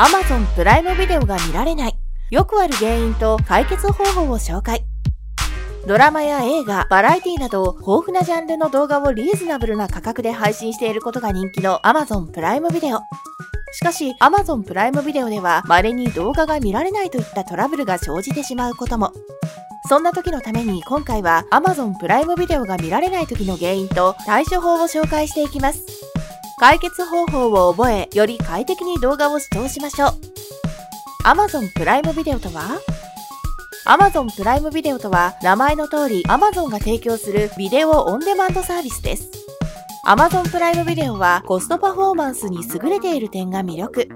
Amazon プライムビデオが見られない。よくある原因と解決方法を紹介。ドラマや映画、バラエティなど豊富なジャンルの動画をリーズナブルな価格で配信していることが人気の Amazon プライムビデオ。しかし Amazon プライムビデオでは稀に動画が見られないといったトラブルが生じてしまうことも。そんな時のために今回は Amazon プライムビデオが見られない時の原因と対処法を紹介していきます。解決方法を覚え、より快適に動画を視聴しましょう。Amazon プライムビデオとは？Amazon プライムビデオとは名前の通り Amazon が提供するビデオオンデマンドサービスです。Amazon プライムビデオはコストパフォーマンスに優れている点が魅力。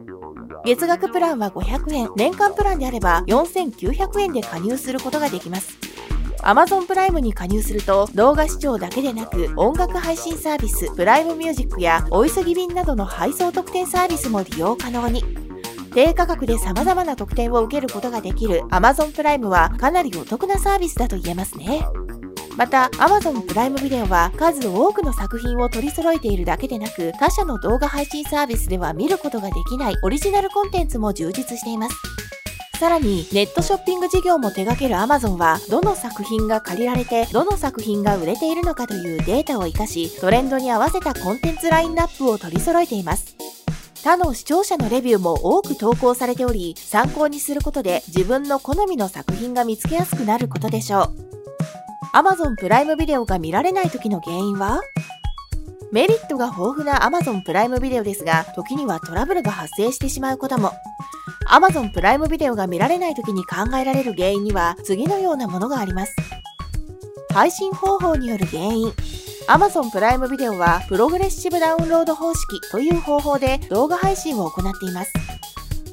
月額プランは500円、年間プランであれば4900円で加入することができます。Amazon プライムに加入すると動画視聴だけでなく音楽配信サービスプライムミュージックやお急ぎ便などの配送特典サービスも利用可能に。低価格で様々な特典を受けることができる Amazon プライムはかなりお得なサービスだと言えますね。また Amazon プライムビデオは数多くの作品を取り揃えているだけでなく他社の動画配信サービスでは見ることができないオリジナルコンテンツも充実しています。さらにネットショッピング事業も手掛ける Amazon はどの作品が借りられてどの作品が売れているのかというデータを活かしトレンドに合わせたコンテンツラインナップを取り揃えています。他の視聴者のレビューも多く投稿されており、参考にすることで自分の好みの作品が見つけやすくなることでしょう。Amazon プライムビデオが見られない時の原因は？メリットが豊富な Amazon プライムビデオですが、時にはトラブルが発生してしまうことも。Amazon プライムビデオが見られない時に考えられる原因には次のようなものがあります。配信方法による原因。Amazon プライムビデオはプログレッシブダウンロード方式という方法で動画配信を行っています。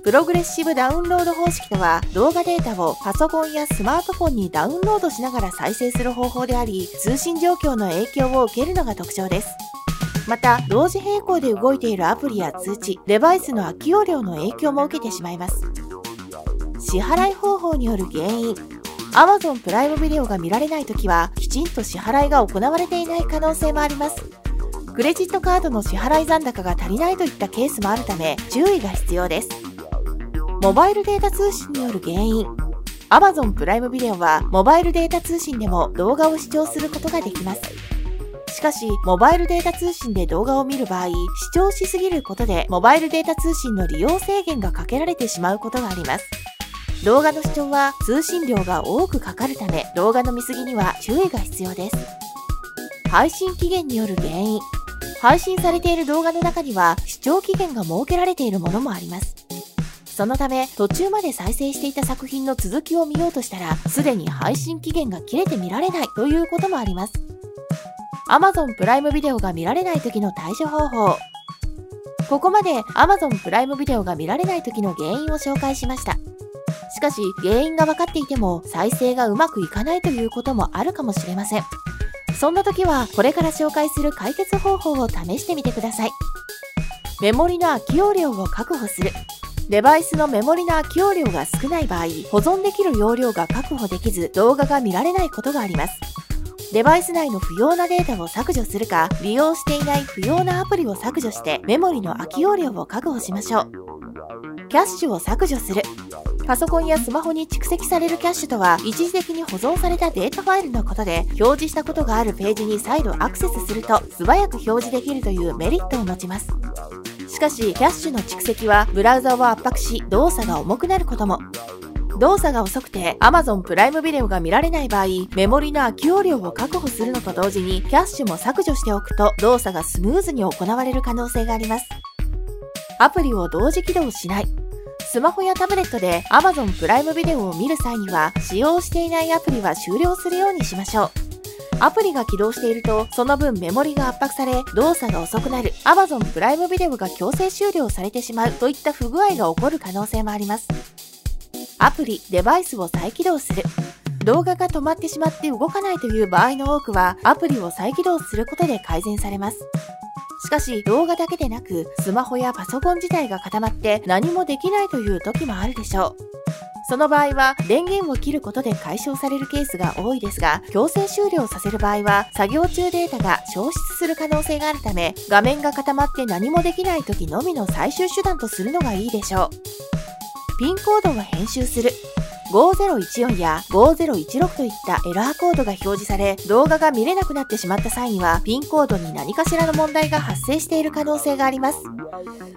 プログレッシブダウンロード方式とは動画データをパソコンやスマートフォンにダウンロードしながら再生する方法であり通信状況の影響を受けるのが特徴です。また同時並行で動いているアプリや通知デバイスの空き容量の影響も受けてしまいます支払い方法による原因 Amazon プライムビデオが見られないときは、きちんと支払いが行われていない可能性もあります。クレジットカードの支払い残高が足りないといったケースもあるため、注意が必要です。モバイルデータ通信による原因。Amazon プライムビデオは、モバイルデータ通信でも動画を視聴することができます。しかし、モバイルデータ通信で動画を見る場合、視聴しすぎることで、モバイルデータ通信の利用制限がかけられてしまうことがあります。動画の視聴は通信量が多くかかるため動画の見過ぎには注意が必要です。配信期限による原因配信されている動画の中には視聴期限が設けられているものもあります。そのため途中まで再生していた作品の続きを見ようとしたらすでに配信期限が切れて見られないということもあります。Amazon プライムビデオが見られない時の対処方法ここまで Amazon プライムビデオが見られない時の原因を紹介しましたしかし原因が分かっていても再生がうまくいかないということもあるかもしれません。そんな時はこれから紹介する解決方法を試してみてください。メモリの空き容量を確保する。デバイスのメモリの空き容量が少ない場合、保存できる容量が確保できず動画が見られないことがあります。デバイス内の不要なデータを削除するか、利用していない不要なアプリを削除してメモリの空き容量を確保しましょう。キャッシュを削除する。パソコンやスマホに蓄積されるキャッシュとは一時的に保存されたデータファイルのことで表示したことがあるページに再度アクセスすると素早く表示できるというメリットを持ちますしかしキャッシュの蓄積はブラウザを圧迫し動作が重くなることも動作が遅くて Amazon プライムビデオが見られない場合メモリの空き容量を確保するのと同時にキャッシュも削除しておくと動作がスムーズに行われる可能性がありますアプリを同時起動しないスマホやタブレットで Amazon プライムビデオを見る際には使用していないアプリは終了するようにしましょう。アプリが起動していると、その分メモリが圧迫され、動作が遅くなる、Amazon プライムビデオが強制終了されてしまうといった不具合が起こる可能性もあります。アプリ、デバイスを再起動する。動画が止まってしまって動かないという場合の多くは、アプリを再起動することで改善されます。しかし動画だけでなくスマホやパソコン自体が固まって何もできないという時もあるでしょう。その場合は電源を切ることで解消されるケースが多いですが、強制終了させる場合は作業中データが消失する可能性があるため、画面が固まって何もできない時のみの最終手段とするのがいいでしょう。ピンコードを編集する。5014や5016といったエラーコードが表示され、動画が見れなくなってしまった際には、ピンコードに何かしらの問題が発生している可能性があります。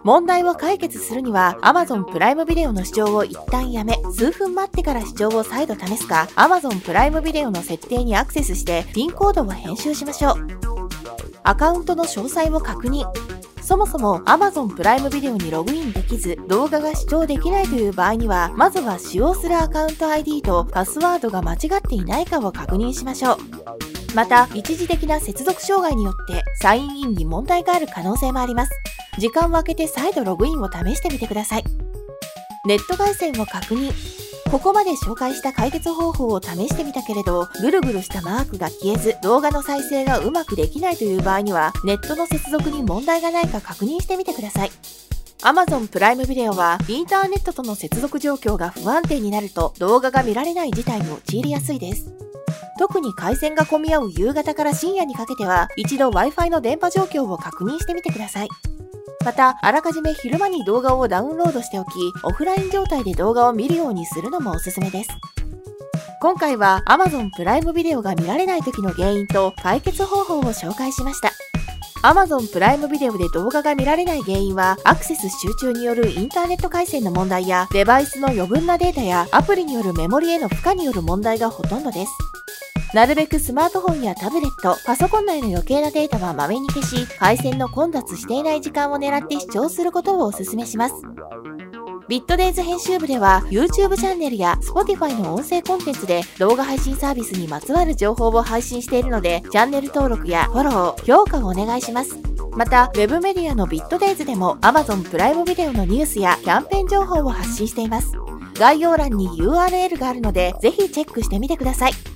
問題を解決するには Amazon プライムビデオの視聴を一旦やめ、数分待ってから視聴を再度試すか、Amazon プライムビデオの設定にアクセスしてピンコードを編集しましょう。アカウントの詳細を確認。そもそも Amazon プライムビデオにログインできず動画が視聴できないという場合には、まずは使用するアカウント ID とパスワードが間違っていないかを確認しましょう。また、一時的な接続障害によってサインインに問題がある可能性もあります。時間を空けて再度ログインを試してみてください。ネット回線を確認。ここまで紹介した解決方法を試してみたけれど、ぐるぐるしたマークが消えず、動画の再生がうまくできないという場合には、ネットの接続に問題がないか確認してみてください。Amazon プライムビデオは、インターネットとの接続状況が不安定になると、動画が見られない事態に陥りやすいです。特に回線が混み合う夕方から深夜にかけては、一度 Wi-Fi の電波状況を確認してみてください。また、あらかじめ昼間に動画をダウンロードしておき、オフライン状態で動画を見るようにするのもおすすめです。今回は Amazon プライムビデオが見られない時の原因と解決方法を紹介しました。Amazon プライムビデオで動画が見られない原因は、アクセス集中によるインターネット回線の問題や、デバイスの余分なデータやアプリによるメモリへの負荷による問題がほとんどです。なるべくスマートフォンやタブレット、パソコン内の余計なデータはまめに消し、回線の混雑していない時間を狙って視聴することをお勧めします。ビットデイズ編集部では YouTube チャンネルや Spotify の音声コンテンツで動画配信サービスにまつわる情報を配信しているので、チャンネル登録やフォロー、評価をお願いします。また、Web メディアのビットデイズでも Amazon プライムビデオのニュースやキャンペーン情報を発信しています。概要欄に URL があるので、ぜひチェックしてみてください。